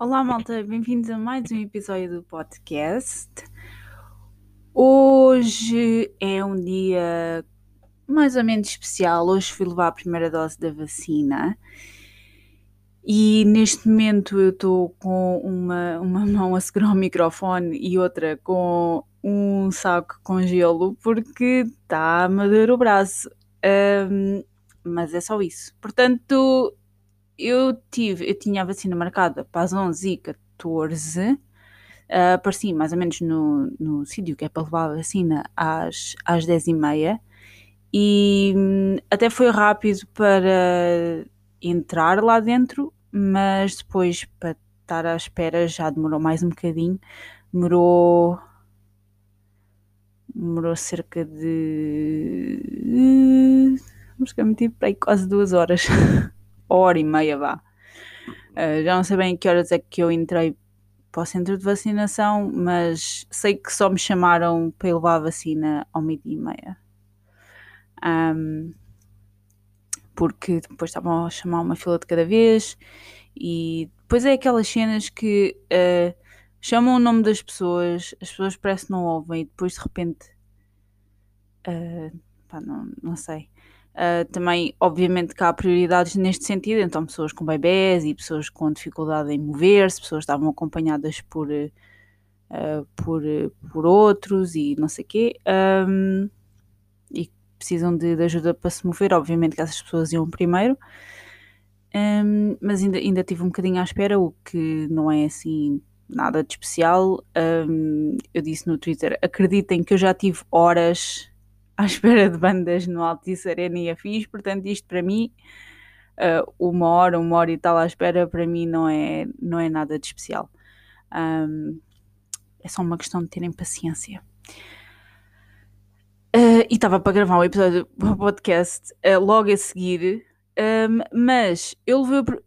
Olá, malta, bem-vindos a mais um episódio do podcast. Hoje é um dia mais ou menos especial. Hoje fui levar a primeira dose da vacina e neste momento eu estou com uma, uma mão a segurar o microfone e outra com um saco com gelo porque está a doer o braço. Um, mas é só isso. Portanto, eu tive, eu tinha a vacina marcada para as 11h14, uh, apareci mais ou menos no, no sítio que é para levar a vacina às, às 10h30 e hum, até foi rápido para entrar lá dentro, mas depois para estar à espera já demorou mais um bocadinho, demorou demorou cerca de vamos que eu meti para aí quase duas horas hora e meia vá. Uh, já não sei bem que horas é que eu entrei para o centro de vacinação, mas sei que só me chamaram para levar a vacina ao meio-dia e meia. Um, porque depois estavam a chamar uma fila de cada vez e depois é aquelas cenas que uh, chamam o nome das pessoas, as pessoas parece que não ouvem e depois de repente uh, pá, não, não sei Uh, também, obviamente, que há prioridades neste sentido, então pessoas com bebés e pessoas com dificuldade em mover-se, pessoas que estavam acompanhadas por, uh, por, por outros e não sei o quê, um, e precisam de, de, ajuda para se mover, obviamente que essas pessoas iam primeiro, um, mas ainda, ainda tive um bocadinho à espera, o que não é assim nada de especial. Um, eu disse no Twitter, acreditem que eu já tive horas à espera de bandas no Altice Arena e afins, portanto isto para mim, uh, uma hora, uma hora e tal à espera, para mim não é, não é nada de especial. Um, é só uma questão de terem paciência. Uh, e estava para gravar um episódio do podcast uh, logo a seguir, um, mas eu levei,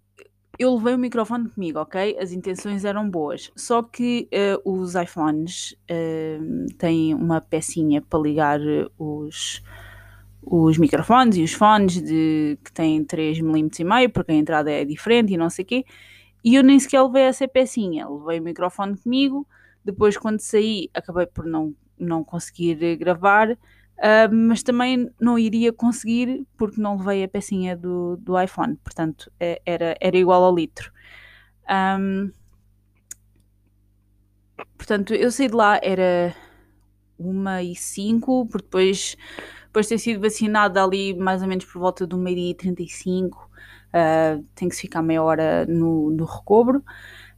eu levei o microfone comigo, ok? As intenções eram boas. Só que uh, os iPhones uh, têm uma pecinha para ligar os, os microfones e os fones de, que têm 3mm e meio, porque a entrada é diferente e não sei o quê. E eu nem sequer levei essa pecinha. Levei o microfone comigo. Depois, quando saí, acabei por não, não conseguir gravar. Uh, mas também não iria conseguir porque não levei a pecinha do, do iPhone, portanto é, era, era igual ao litro. Um, portanto, eu saí de lá, era uma e cinco, porque depois, depois de ter sido vacinada ali mais ou menos por volta do meio-dia e 35, uh, tem que ficar meia hora no, no recobro.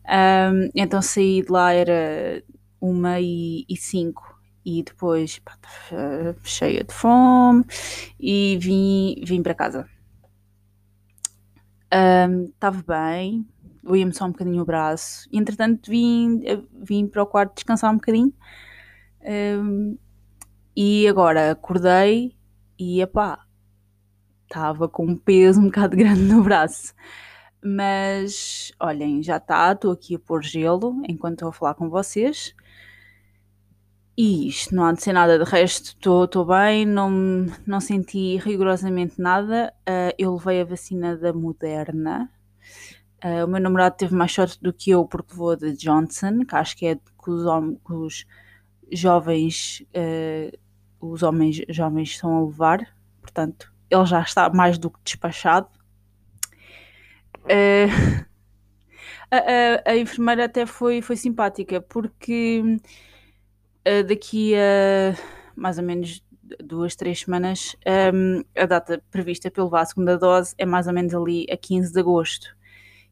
Um, então saí de lá, era uma e, e cinco e depois pá, cheia de fome e vim, vim para casa. Estava um, bem, doía-me só um bocadinho o braço. E, entretanto, vim, vim para o quarto descansar um bocadinho. Um, e agora acordei e, epá, estava com um peso um bocado grande no braço. Mas, olhem, já está, estou aqui a pôr gelo enquanto estou a falar com vocês. E isto, não há de ser nada de resto, estou bem, não, não senti rigorosamente nada. Uh, eu levei a vacina da Moderna. Uh, o meu namorado teve mais sorte do que eu porque levou a de Johnson, que acho que é que os, que os jovens, uh, os homens jovens estão a levar. Portanto, ele já está mais do que despachado. A, a, a, enfermeira até foi, foi simpática porque uh, daqui a mais ou menos duas, três semanas, um, ehm, a data prevista para levar a segunda dose é mais ou menos ali a 15 de agosto.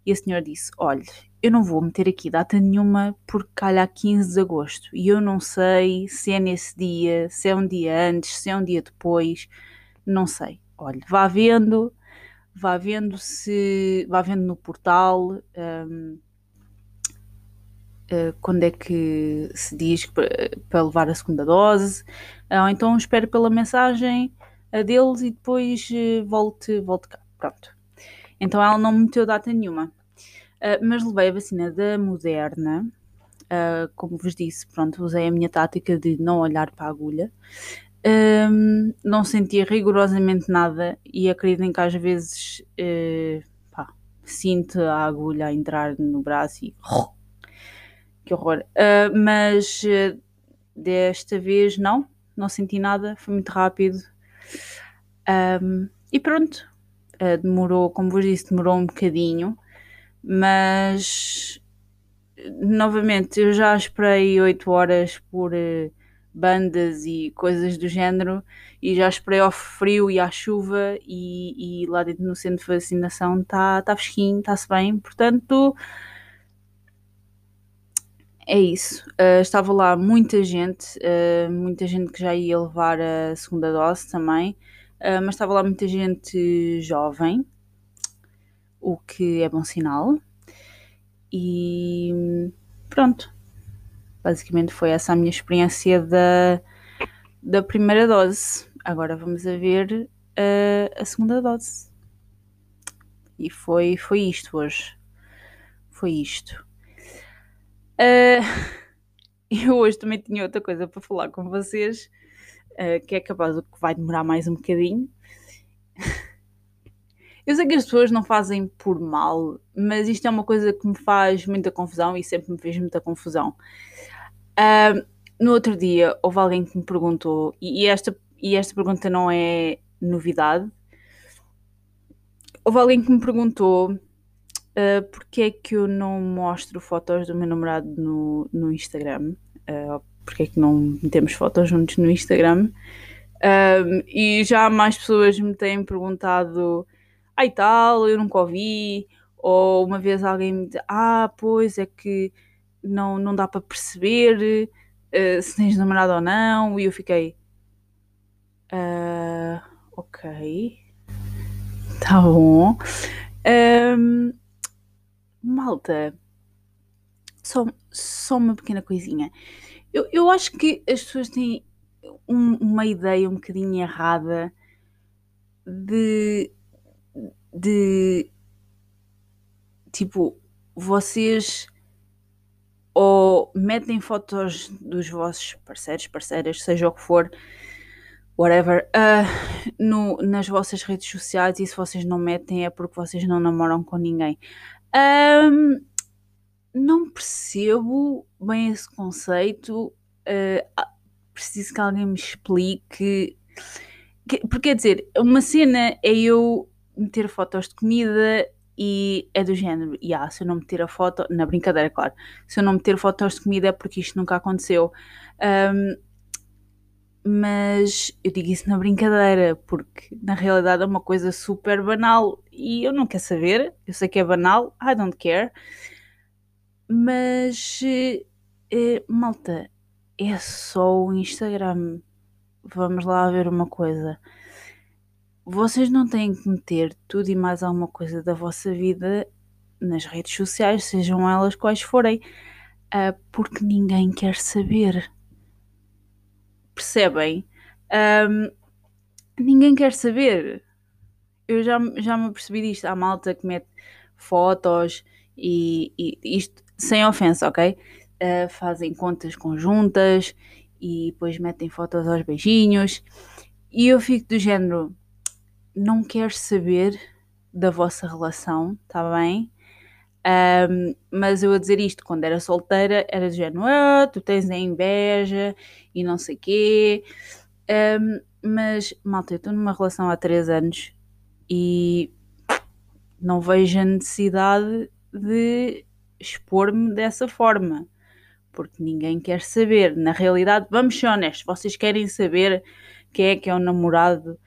E a senhora disse: Olha, eu não vou meter aqui data nenhuma porque calha a 15 de agosto e eu não sei se é nesse dia, se é um dia antes, se é um dia depois, não sei. Olha, vá vendo, vá vendo se vá vendo no portal. Um, ehm, uh, quando é que se diz para levar a segunda dose, ou então espero pela mensagem deles e depois uh, volte, volte cá. Pronto. Então ela não me meteu data nenhuma. Uh, mas levei a vacina da Moderna. Uh, como vos disse, pronto, usei a minha tática de não olhar para a agulha. Um, não sentia rigorosamente nada e acreditem que às vezes uh, pá, sinto a agulha a entrar no braço e. Que horror. Uh, mas uh, desta vez não, não senti nada, foi muito rápido. Um, e pronto, uh, demorou, como vos disse, demorou um bocadinho, mas novamente eu já esperei 8 horas por bandas e coisas do género. E já esperei ao frio e à chuva. E, e lá dentro no centro de vacinação está tá fresquinho, está-se bem, portanto é isso. Uh, estava lá muita gente, uh, muita gente que já ia levar a segunda dose também, uh, mas estava lá muita gente jovem, o que é bom sinal. E pronto, Basicamente foi essa a minha experiência da, da primeira dose. Agora vamos a ver a, segunda dose. E foi, foi isto hoje. Foi isto. Uh, eu hoje também tinha outra coisa para falar com vocês, uh, que é capaz de que vai demorar mais um bocadinho. Eu sei que as pessoas não fazem por mal, mas isto é uma coisa que me faz muita confusão e sempre me fez muita confusão. Uh, no outro dia houve alguém que me perguntou, e esta, e esta pergunta não é novidade. Houve alguém que me perguntou uh, porque é que eu não mostro fotos do meu namorado no, no Instagram, uh, porque é que não metemos fotos juntos no Instagram. Uh, e já mais pessoas me têm perguntado, ai tal, eu nunca ouvi, ou uma vez alguém me disse, ah, pois é que não, não dá para perceber uh, se tens namorado ou não. E eu fiquei. Uh, ok. Tá bom. Um, malta. Só, só uma pequena coisinha. Eu, eu acho que as pessoas têm um, uma ideia um bocadinho errada de. de. tipo, vocês ou metem fotos dos vossos parceiros, parceiras, seja o que for, whatever, uh, no, nas vossas redes sociais e se vocês não metem é porque vocês não namoram com ninguém. Um, não percebo bem esse conceito. Uh, preciso que alguém me explique. Que, porque quer dizer, uma cena é eu meter fotos de comida e é do género, e yeah, se eu não meter a foto, na brincadeira, claro, se eu não meter fotos de comida é porque isto nunca aconteceu. Um, mas eu digo isso na brincadeira, porque na realidade é uma coisa super banal e eu não quero saber, eu sei que é banal, I don't care, mas é, malta, é só o Instagram. Vamos lá ver uma coisa vocês não têm que meter tudo e mais alguma coisa da vossa vida nas redes sociais, sejam elas quais forem, uh, porque ninguém quer saber. Percebem? Um, ninguém quer saber. Eu já, já me percebi disto. Há malta que mete fotos e, e isto sem ofensa, ok? Uh, fazem contas conjuntas e depois metem fotos aos beijinhos. E eu fico do género não quero saber da vossa relação, tá bem? Um, mas eu a dizer isto quando era solteira era de género, ah, tu tens a inveja e não sei quê. Um, mas, malta, eu estou numa relação há 3 anos e não vejo a necessidade de expor-me dessa forma, porque ninguém quer saber. Na realidade, vamos ser honestos, vocês querem saber quem é que é o namorado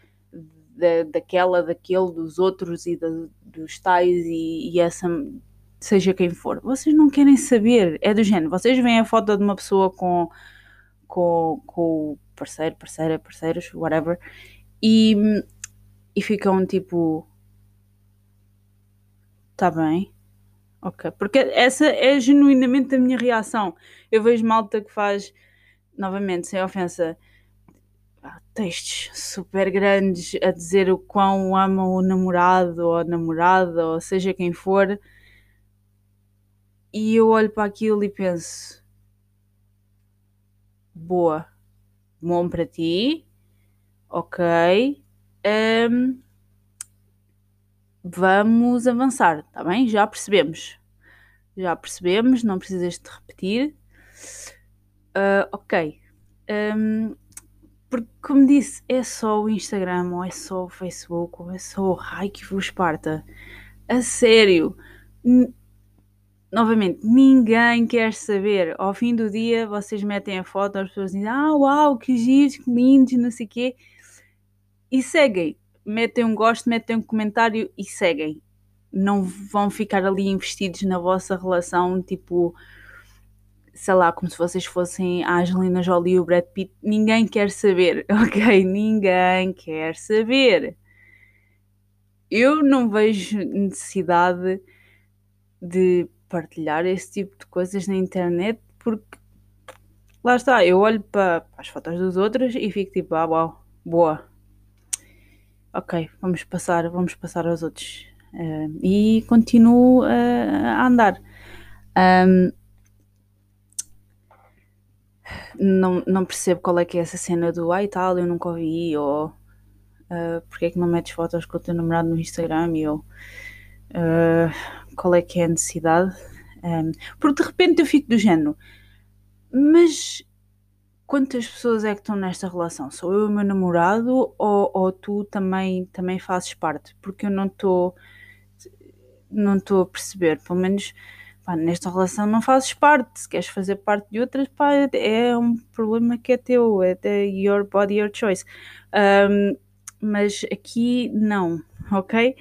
da, daquela, daquele, dos outros e dos tais e, e, essa, seja quem for. Vocês não querem saber, é do género. Vocês veem a foto de uma pessoa com, com, com o parceiro, parceira, parceiros, whatever, e, e ficam tipo. Tá bem. Ok. Porque essa é genuinamente a minha reação. Eu vejo malta que faz, novamente, sem ofensa textos super grandes a dizer o quão amam o namorado ou a namorada ou seja quem for, e eu olho para aquilo e penso: boa, bom para ti, ok. Um, vamos avançar, tá bem? Já percebemos. Já percebemos, não precisas de repetir. Uh, ok. Um, porque, como disse, é só o Instagram, ou é só o Facebook, ou é só o raio que vos parta. A sério. Novamente, ninguém quer saber. Ao fim do dia, vocês metem a foto, as pessoas dizem: Ah, uau, que giros, que lindos, não sei o quê. E seguem. Metem um gosto, metem um comentário e seguem. Não vão ficar ali investidos na vossa relação, tipo sei lá, como se vocês fossem a Angelina Jolie e o Brad Pitt, ninguém quer saber, ok? Ninguém quer saber. Eu não vejo necessidade de partilhar esse tipo de coisas na internet porque lá está, eu olho para, as fotos dos outros e fico tipo, ah, uau, boa. Ok, vamos passar, vamos passar aos outros. Uh, e continuo uh, a andar. Um, não, não percebo qual é que é essa cena do ai tal, eu nunca ouvi, ou uh, porque é que não metes fotos com o teu namorado no Instagram, e ou uh, qual é que é a necessidade. Um, porque de repente eu fico do género, mas quantas pessoas é que estão nesta relação? Sou eu o meu namorado ou, ou tu também, também fazes parte? Porque eu não estou não estou a perceber, pelo menos pá, nesta relação não fazes parte, se queres fazer parte de outras, pá, é um problema que é teu, é your body, your choice. Um, mas aqui não, ok?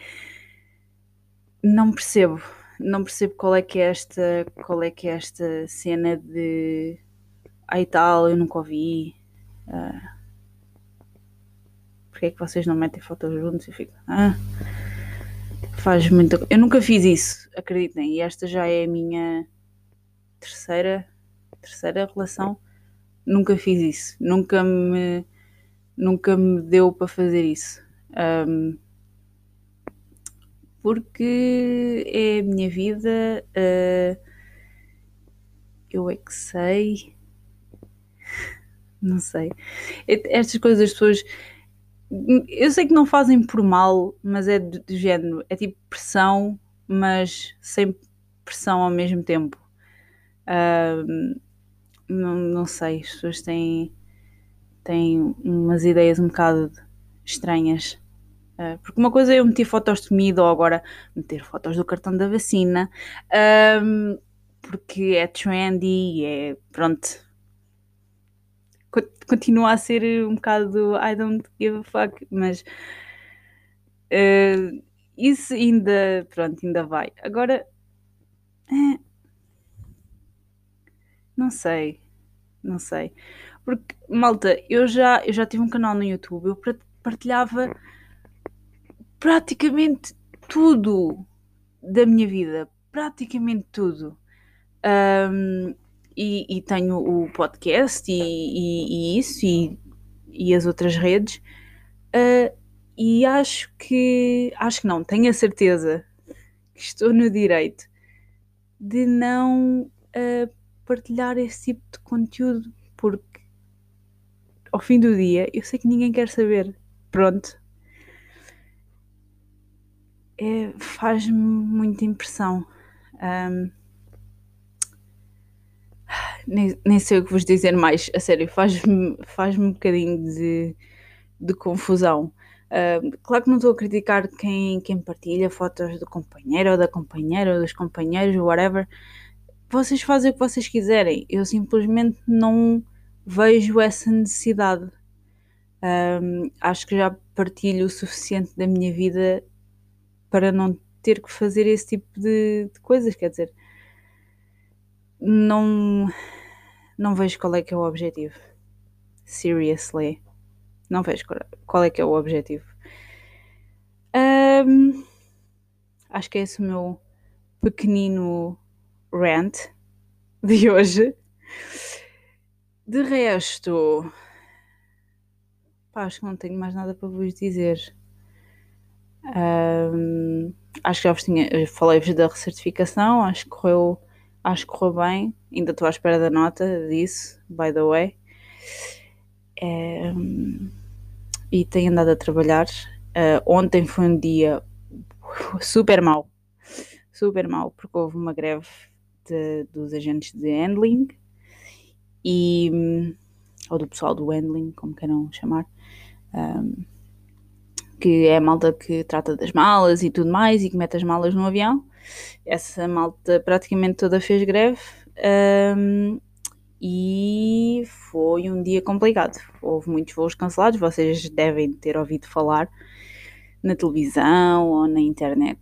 Não percebo, não percebo qual é que é esta, qual é que é esta cena de ai tal, eu nunca ouvi. Uh, porque é que vocês não metem fotos juntos e fico, ah, Faz muita Eu nunca fiz isso, acreditem. E esta já é a minha terceira, terceira relação. Nunca fiz isso. Nunca me, nunca me deu para fazer isso. Um, porque é a minha vida. Uh, eu é que sei. Não sei. Estas coisas as pessoas eu sei que não fazem por mal, mas é do, do género, é tipo pressão, mas sem pressão ao mesmo tempo. Uh, não, não sei, as pessoas têm, têm umas ideias um bocado estranhas. Uh, porque uma coisa é eu meter fotos de comida ou agora meter fotos do cartão da vacina, uh, porque é trendy, é pronto, continua a ser um bocado I don't give a fuck, mas uh, isso ainda, pronto, ainda vai. Agora, é, não sei, não sei. Porque, malta, eu já, eu já tive um canal no YouTube, eu partilhava praticamente tudo da minha vida, praticamente tudo. Um, e, e tenho o podcast e, e, e isso e, as outras redes. Uh, e acho que acho que não, tenho a certeza que estou no direito de não uh, partilhar esse tipo de conteúdo porque ao fim do dia eu sei que ninguém quer saber. Pronto é, faz-me muita impressão um, nem, nem sei o que vos dizer mais, a sério, faz-me faz um bocadinho de, de confusão. Uh, claro que não estou a criticar quem, quem partilha fotos do companheiro ou da companheira ou dos companheiros, whatever. Vocês fazem o que vocês quiserem. Eu simplesmente não vejo essa necessidade. Um, acho que já partilho o suficiente da minha vida para não ter que fazer esse tipo de, de coisas. Quer dizer, não, não vejo qual é que é o objetivo. Seriously. Não vejo qual é que é o objetivo. Um, acho que é esse o meu pequenino rant de hoje. De resto, pá, acho que não tenho mais nada para vos dizer. Um, acho que já vos tinha, falei-vos da recertificação, acho que correu acho que correu bem, ainda estou à espera da nota disso, by the way. É, e tenho andado a trabalhar. Uh, ontem foi um dia super mal. Super mal, porque houve uma greve de, dos agentes de handling e ou do pessoal do handling, como queiram chamar, um, que é a malta que trata das malas e tudo mais e que mete as malas no avião. Essa malta praticamente toda fez greve um, e foi um dia complicado. Houve muitos voos cancelados, vocês devem ter ouvido falar na televisão ou na internet.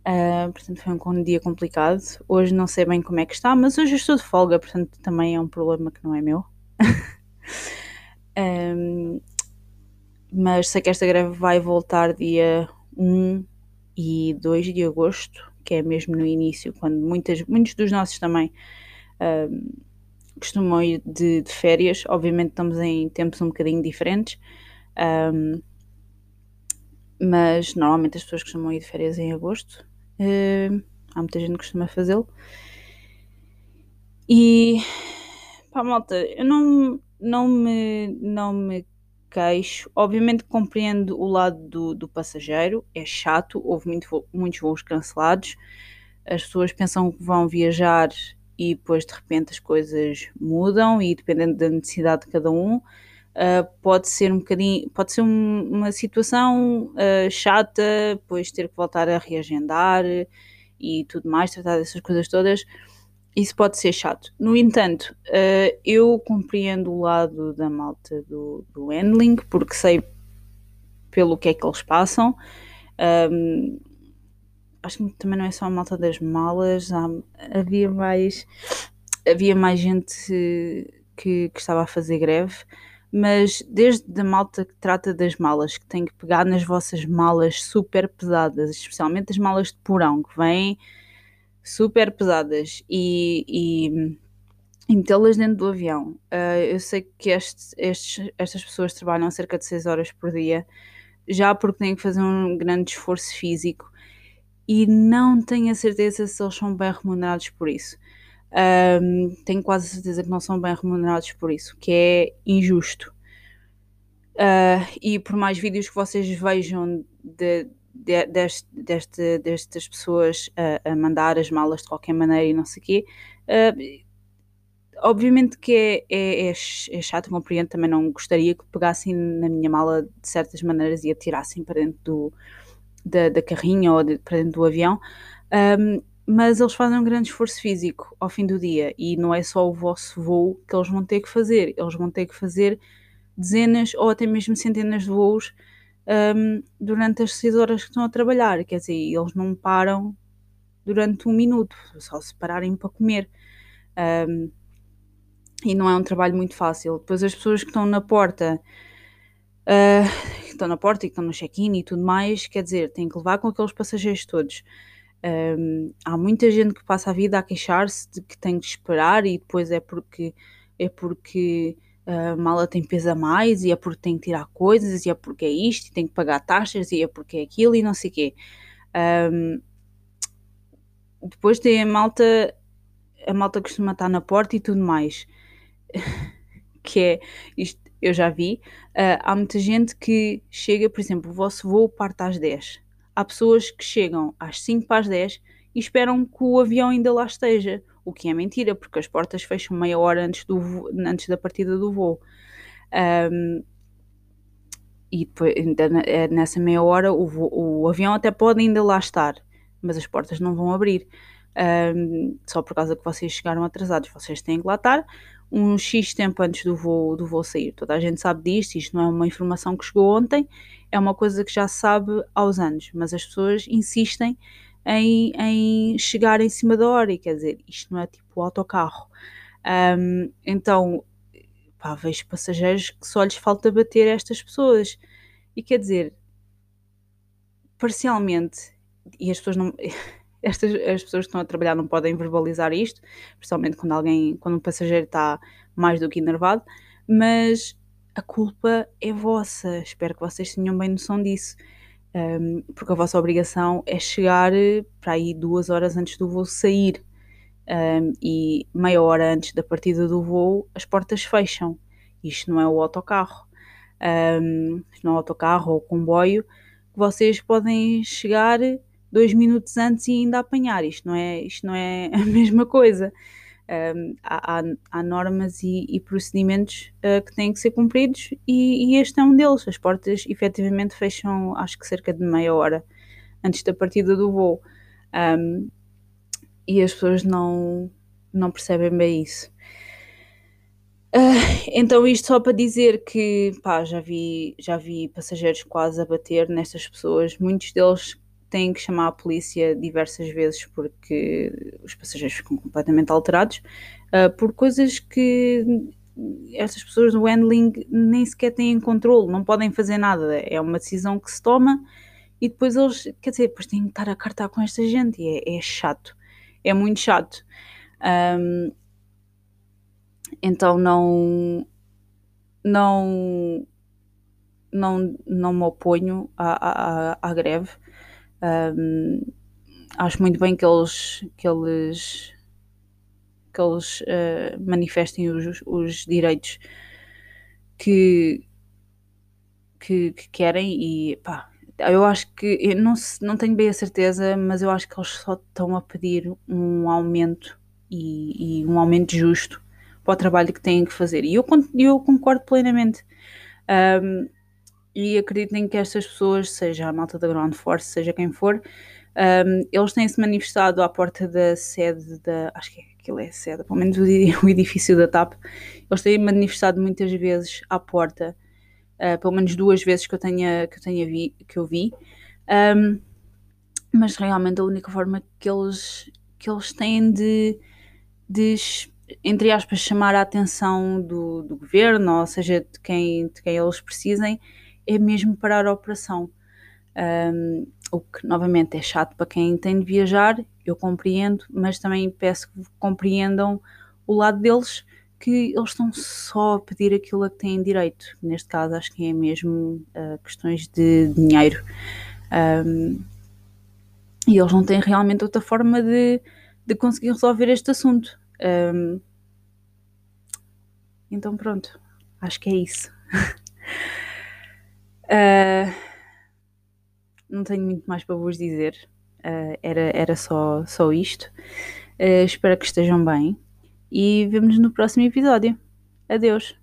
Uh, portanto, foi um dia complicado. Hoje não sei bem como é que está, mas hoje estou de folga, portanto, também é um problema que não é meu. um, mas sei que esta greve vai voltar dia 1 e 2 de agosto, que é mesmo no início, quando muitas, muitos dos nossos também um, costumam ir de, de, férias. Obviamente estamos em tempos um bocadinho diferentes, um, mas normalmente as pessoas costumam ir de férias em agosto. Uh, há muita gente que costuma fazê-lo. E pá, malta, eu não, não, me, não me queixo. Obviamente compreendo o lado do, do passageiro, é chato, houve muito, muitos voos cancelados. As pessoas pensam que vão viajar e depois de repente as coisas mudam e dependendo da necessidade de cada um, uh, pode ser um bocadinho, pode ser um, uma situação uh, chata, depois ter que voltar a reagendar e tudo mais, tratar dessas coisas todas isso pode ser chato. No entanto, uh, eu compreendo o lado da malta do, do handling, porque sei pelo que é que eles passam. Um, acho que também não é só a malta das malas, há, havia mais havia mais gente que, que, estava a fazer greve, mas desde a malta que trata das malas, que tem que pegar nas vossas malas super pesadas, especialmente as malas de porão, que vêm super pesadas e, e, e metê-las dentro do avião. Uh, eu sei que este, estes, estas pessoas trabalham cerca de 6 horas por dia, já porque têm que fazer um grande esforço físico e não tenho a certeza se eles são bem remunerados por isso. Um, tenho quase certeza que não são bem remunerados por isso, que é injusto. Uh, e por mais vídeos que vocês vejam de, de, deste, deste, destas pessoas a, a, mandar as malas de qualquer maneira e não sei o quê. Uh, obviamente que é, é, é, é chato, compreendo, também não gostaria que pegassem na minha mala de certas maneiras e a tirassem para dentro do, da, da carrinha ou de, para dentro do avião. Um, mas eles fazem um grande esforço físico ao fim do dia e não é só o vosso voo que eles vão ter que fazer, eles vão ter que fazer dezenas ou até mesmo centenas de voos um, durante as 6 horas que estão a trabalhar. Quer dizer, eles não param durante um minuto, só se pararem para comer. Um, e não é um trabalho muito fácil. Depois as pessoas que estão na porta, uh, que estão na porta e que estão no check-in e tudo mais, quer dizer, têm que levar com aqueles passageiros todos. Um, há muita gente que passa a vida a queixar-se de que tem que esperar e depois é porque é porque a mala tem peso a mais, e é porque tem que tirar coisas, e é porque é isto, e tem que pagar taxas, e é porque é aquilo, e não sei o quê. Um, depois tem a malta, a malta costuma estar na porta e tudo mais. que é, isto eu já vi, uh, há muita gente que chega, por exemplo, o vosso voo parte às 10. Há pessoas que chegam às 5 para as 10 e esperam que o avião ainda lá esteja o que é mentira, porque as portas fecham meia hora antes, do antes da partida do voo. Um, e depois, é, nessa meia hora, o, o, avião até pode ainda lá estar, mas as portas não vão abrir. Um, só por causa que vocês chegaram atrasados, vocês têm que lá estar um X tempo antes do voo, do voo sair. Toda a gente sabe disto, isto não é uma informação que chegou ontem, é uma coisa que já se sabe aos anos, mas as pessoas insistem em, em chegar em cima da hora, e quer dizer, isto não é tipo o autocarro. Um, então, pá, vejo passageiros que só lhes falta bater estas pessoas. E quer dizer, parcialmente, e as pessoas não. Estas, as pessoas que estão a trabalhar não podem verbalizar isto, principalmente quando alguém, quando um passageiro está mais do que enervado, mas a culpa é vossa. Espero que vocês tenham bem noção disso um, porque a vossa obrigação é chegar eh, para aí duas horas antes do voo sair. Um, e meia hora antes da partida do voo as portas fecham. Isto não é o autocarro. Um, isto não é o autocarro ou o comboio. Vocês podem chegar dois minutos antes e ainda apanhar. Isto não é, isto não é a mesma coisa. Um, há, há, normas e, e procedimentos uh, que têm que ser cumpridos e, e, este é um deles. As portas efetivamente fecham, acho que cerca de meia hora antes da partida do voo. Um, e as pessoas não, não percebem bem isso. Uh, então isto só para dizer que pá, já vi, já vi passageiros quase a bater nestas pessoas, muitos deles têm que chamar a polícia diversas vezes porque os passageiros ficam completamente alterados uh, por coisas que estas pessoas do handling nem sequer têm controle, não podem fazer nada, é uma decisão que se toma e depois eles, quer dizer, depois têm que estar a cartar com esta gente e é, é chato, é muito chato. Um, então não não não, não me oponho à, à, à greve. Um, acho muito bem que eles que eles que eles uh, manifestem os, os direitos que, que, que, querem e pá, eu acho que eu não, não tenho bem a certeza, mas eu acho que eles só estão a pedir um aumento e, e um aumento justo para o trabalho que têm que fazer. E eu, eu concordo plenamente. Um, e acreditem que estas pessoas, seja a malta da Ground Force, seja quem for, um, eles têm-se manifestado à porta da sede da. Acho que é, aquilo é a sede, pelo menos o, edifício da TAP. Eles têm manifestado muitas vezes à porta, uh, pelo menos duas vezes que eu tenha, que eu, tenha vi, que eu vi. Um, mas realmente a única forma que eles, que eles têm de, de entre aspas, chamar a atenção do, do governo, ou seja, de quem, de quem eles precisem, é mesmo parar a operação. Um, o que, novamente, é chato para quem tem de viajar, eu compreendo, mas também peço que compreendam o lado deles, que eles estão só a pedir aquilo a que têm direito. Neste caso, acho que é mesmo uh, questões de dinheiro. Um, e eles não têm realmente outra forma de, de conseguir resolver este assunto. Um, então pronto, acho que é isso. uh, não tenho muito mais para vos dizer. Uh, era, era só, só isto. Uh, espero que estejam bem e vemos no próximo episódio. Adeus!